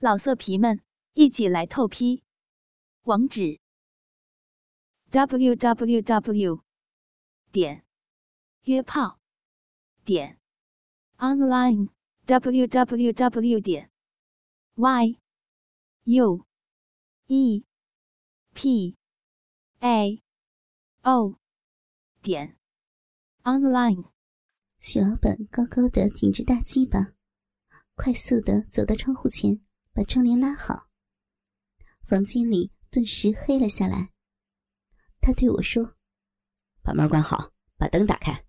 老色皮们，一起来透批！网址：w w w 点约炮点 online w w w 点 y u e p a o 点 online。许老板高高的挺着大鸡巴，快速的走到窗户前。把窗帘拉好，房间里顿时黑了下来。他对我说：“把门关好，把灯打开。”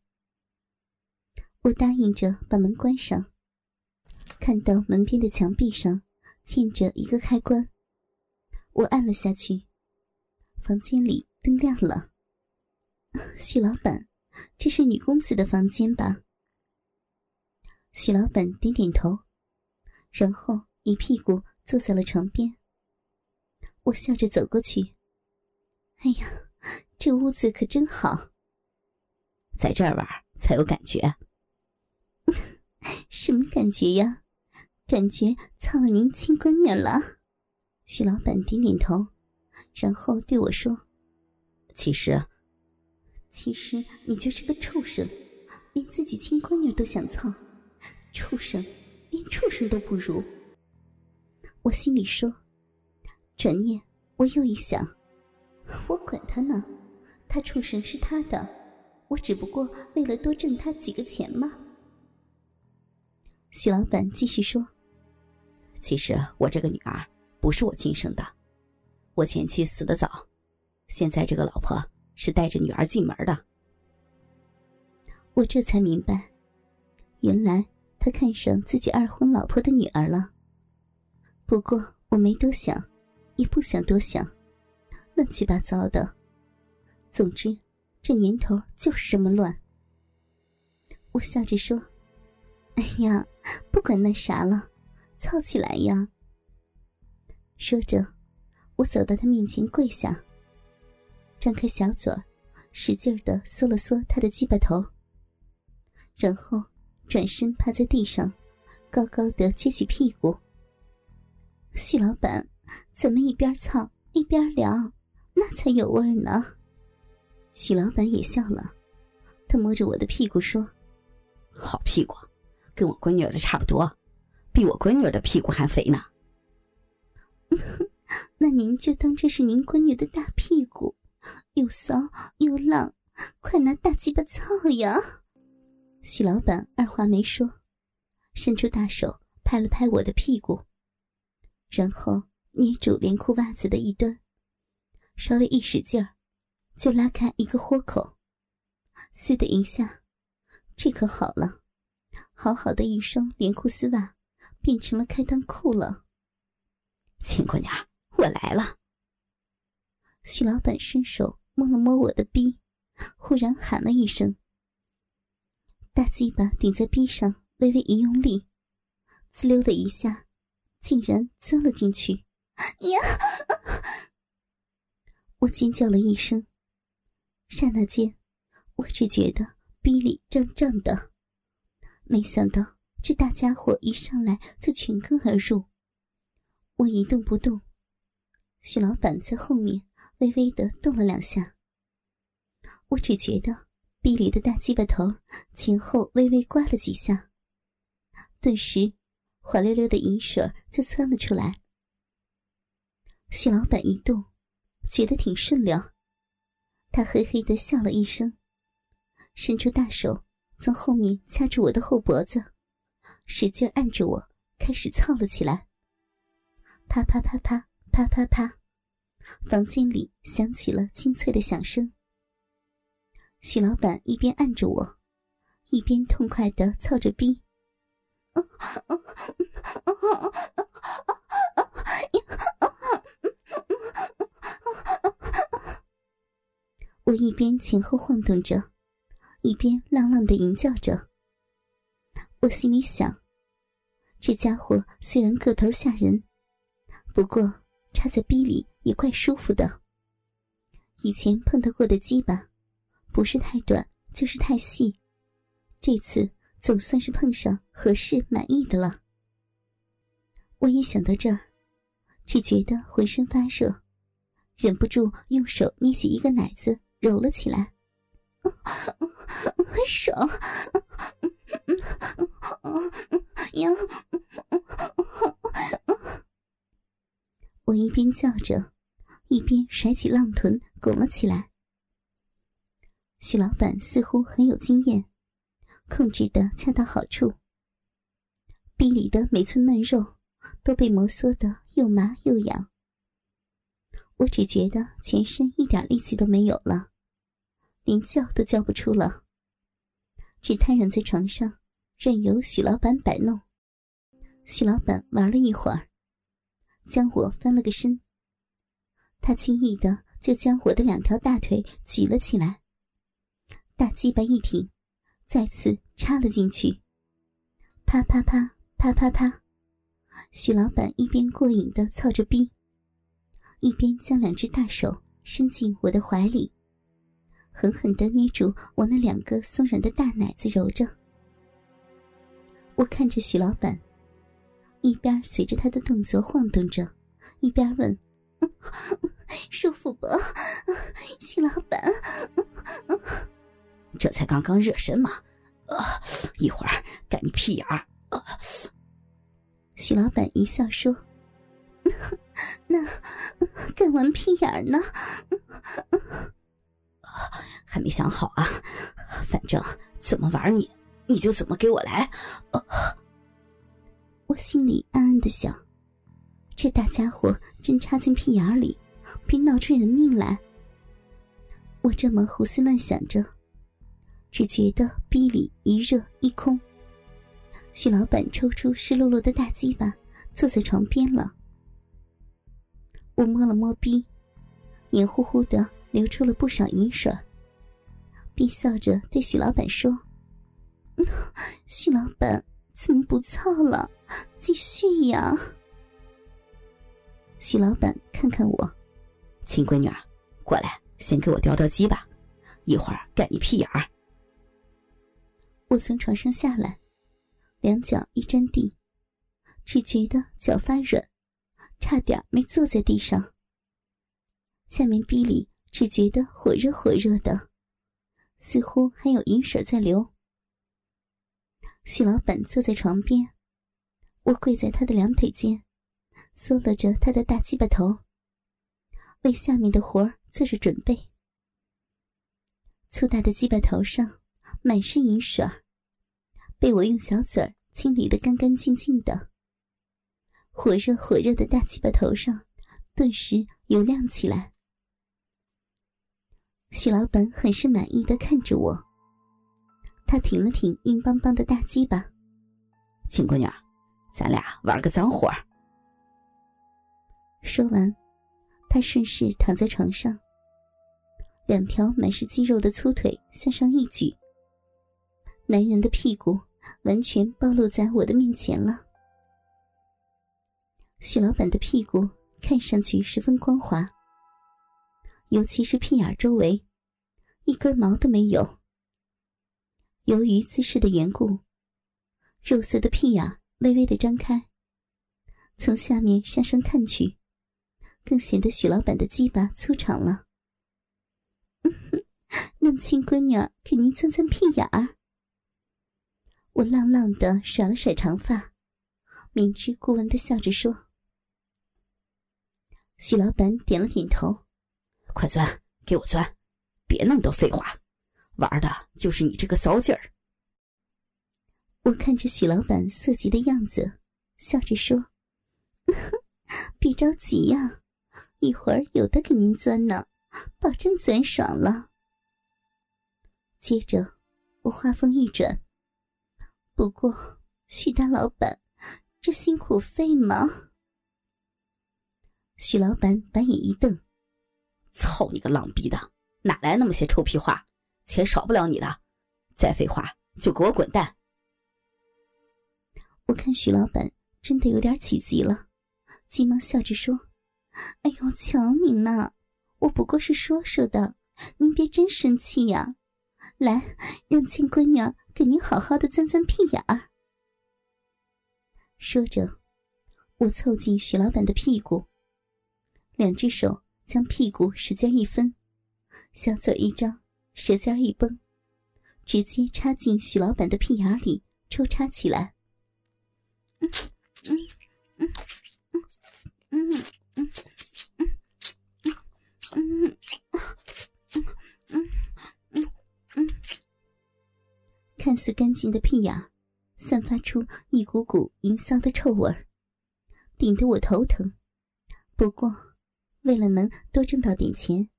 我答应着把门关上。看到门边的墙壁上嵌着一个开关，我按了下去。房间里灯亮了。许老板，这是女公子的房间吧？许老板点点头，然后。一屁股坐在了床边，我笑着走过去。哎呀，这屋子可真好，在这儿玩才有感觉。什么感觉呀？感觉操了您亲闺女了。徐老板点点头，然后对我说：“其实，其实你就是个畜生，连自己亲闺女都想操，畜生，连畜生都不如。”我心里说，转念我又一想，我管他呢，他畜生是他的，我只不过为了多挣他几个钱嘛。许老板继续说：“其实我这个女儿不是我亲生的，我前妻死得早，现在这个老婆是带着女儿进门的。”我这才明白，原来他看上自己二婚老婆的女儿了。不过我没多想，也不想多想，乱七八糟的。总之，这年头就是这么乱。我笑着说：“哎呀，不管那啥了，操起来呀！”说着，我走到他面前跪下，张开小嘴，使劲的缩了缩他的鸡巴头，然后转身趴在地上，高高的撅起屁股。许老板，咱们一边操一边聊，那才有味儿呢？许老板也笑了，他摸着我的屁股说：“好屁股，跟我闺女的差不多，比我闺女的屁股还肥呢。”那您就当这是您闺女的大屁股，又骚又浪，快拿大鸡巴操呀！许老板二话没说，伸出大手拍了拍我的屁股。然后捏住连裤袜子的一端，稍微一使劲儿，就拉开一个豁口。嘶的一下，这可好了，好好的一双连裤丝袜变成了开裆裤了。秦姑娘，我来了。徐老板伸手摸了摸我的逼，忽然喊了一声：“大鸡巴顶在逼上，微微一用力，滋溜的一下。”竟然钻了进去！呀！我尖叫了一声。刹那间，我只觉得逼里胀胀的。没想到这大家伙一上来就全根而入。我一动不动，徐老板在后面微微的动了两下。我只觉得逼里的大鸡巴头前后微微刮了几下，顿时。滑溜溜的银水就窜了出来。徐老板一动，觉得挺顺溜，他嘿嘿的笑了一声，伸出大手从后面掐住我的后脖子，使劲按着我，开始操了起来。啪啪啪啪啪啪啪，房间里响起了清脆的响声。徐老板一边按着我，一边痛快的操着逼。我一边前后晃动着，一边浪浪的吟叫着。我心里想：这家伙虽然个头吓人，不过插在逼里也怪舒服的。以前碰到过的鸡巴，不是太短就是太细，这次。总算是碰上合适满意的了。我一想到这儿，只觉得浑身发热，忍不住用手捏起一个奶子揉了起来，爽！呀！我一边叫着，一边甩起浪臀拱了起来。许老板似乎很有经验，控制的恰到好处。臂里的每寸嫩肉都被摩挲的又麻又痒，我只觉得全身一点力气都没有了，连叫都叫不出了，只瘫软在床上，任由许老板摆弄。许老板玩了一会儿。将我翻了个身，他轻易的就将我的两条大腿举了起来，大鸡巴一挺，再次插了进去。啪啪啪啪啪啪，许老板一边过瘾的操着逼，一边将两只大手伸进我的怀里，狠狠的捏住我那两个松软的大奶子揉着。我看着许老板。一边随着他的动作晃动着，一边问：“舒服不，徐老板？”这才刚刚热身嘛，一会儿干你屁眼儿。徐老板一笑说：“那干完屁眼儿呢？还没想好啊，反正怎么玩你，你就怎么给我来。”我心里暗暗的想：这大家伙真插进屁眼里，别闹出人命来。我这么胡思乱想着，只觉得逼里一热一空。许老板抽出湿漉漉的大鸡巴，坐在床边了。我摸了摸逼，黏糊糊的，流出了不少银水。并笑着对许老板说：“ 许老板。”怎么不操了？继续呀！许老板看看我，亲闺女，过来，先给我叼叼鸡吧，一会儿干你屁眼儿。我从床上下来，两脚一沾地，只觉得脚发软，差点没坐在地上。下面逼里只觉得火热火热的，似乎还有银水在流。许老板坐在床边，我跪在他的两腿间，缩了着他的大鸡巴头，为下面的活儿做着准备。粗大的鸡巴头上满是银水被我用小嘴儿清理的干干净净的。火热火热的大鸡巴头上顿时油亮起来。许老板很是满意的看着我。他挺了挺硬邦邦的大鸡巴，秦姑娘，咱俩玩个脏活说完，他顺势躺在床上，两条满是肌肉的粗腿向上一举，男人的屁股完全暴露在我的面前了。许老板的屁股看上去十分光滑，尤其是屁眼周围，一根毛都没有。由于姿势的缘故，肉色的屁眼微微的张开，从下面向上看去，更显得许老板的鸡巴粗长了。嗯哼让亲闺女给您钻钻屁眼儿。我浪浪的甩了甩长发，明知故问的笑着说。许老板点了点头，快钻，给我钻，别那么多废话。玩的就是你这个骚劲儿。我看着许老板色急的样子，笑着说：“ 别着急呀，一会儿有的给您钻呢，保证钻爽了。”接着，我话锋一转：“不过，许大老板，这辛苦费吗？”许老板把眼一瞪：“操你个浪逼的，哪来那么些臭屁话？”钱少不了你的，再废话就给我滚蛋！我看许老板真的有点起急了，急忙笑着说：“哎呦，瞧您呐，我不过是说说的，您别真生气呀！来，让亲闺女给您好好的钻钻屁眼儿。”说着，我凑近许老板的屁股，两只手将屁股使劲一分，小嘴一张，舌尖一绷，直接插进许老板的屁眼里抽插起来。嗯嗯嗯嗯嗯嗯嗯看似干净的屁眼，散发出一股股淫骚的臭味。顶得我头疼，不过为了能多挣到点钱，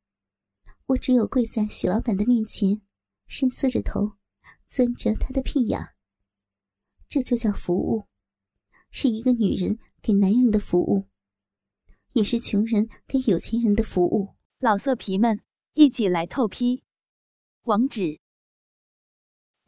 我只有跪在许老板的面前，深缩着头，钻着他的屁眼。这就叫服务，是一个女人给男人的服务，也是穷人给有钱人的服务。老色皮们，一起来透批！网址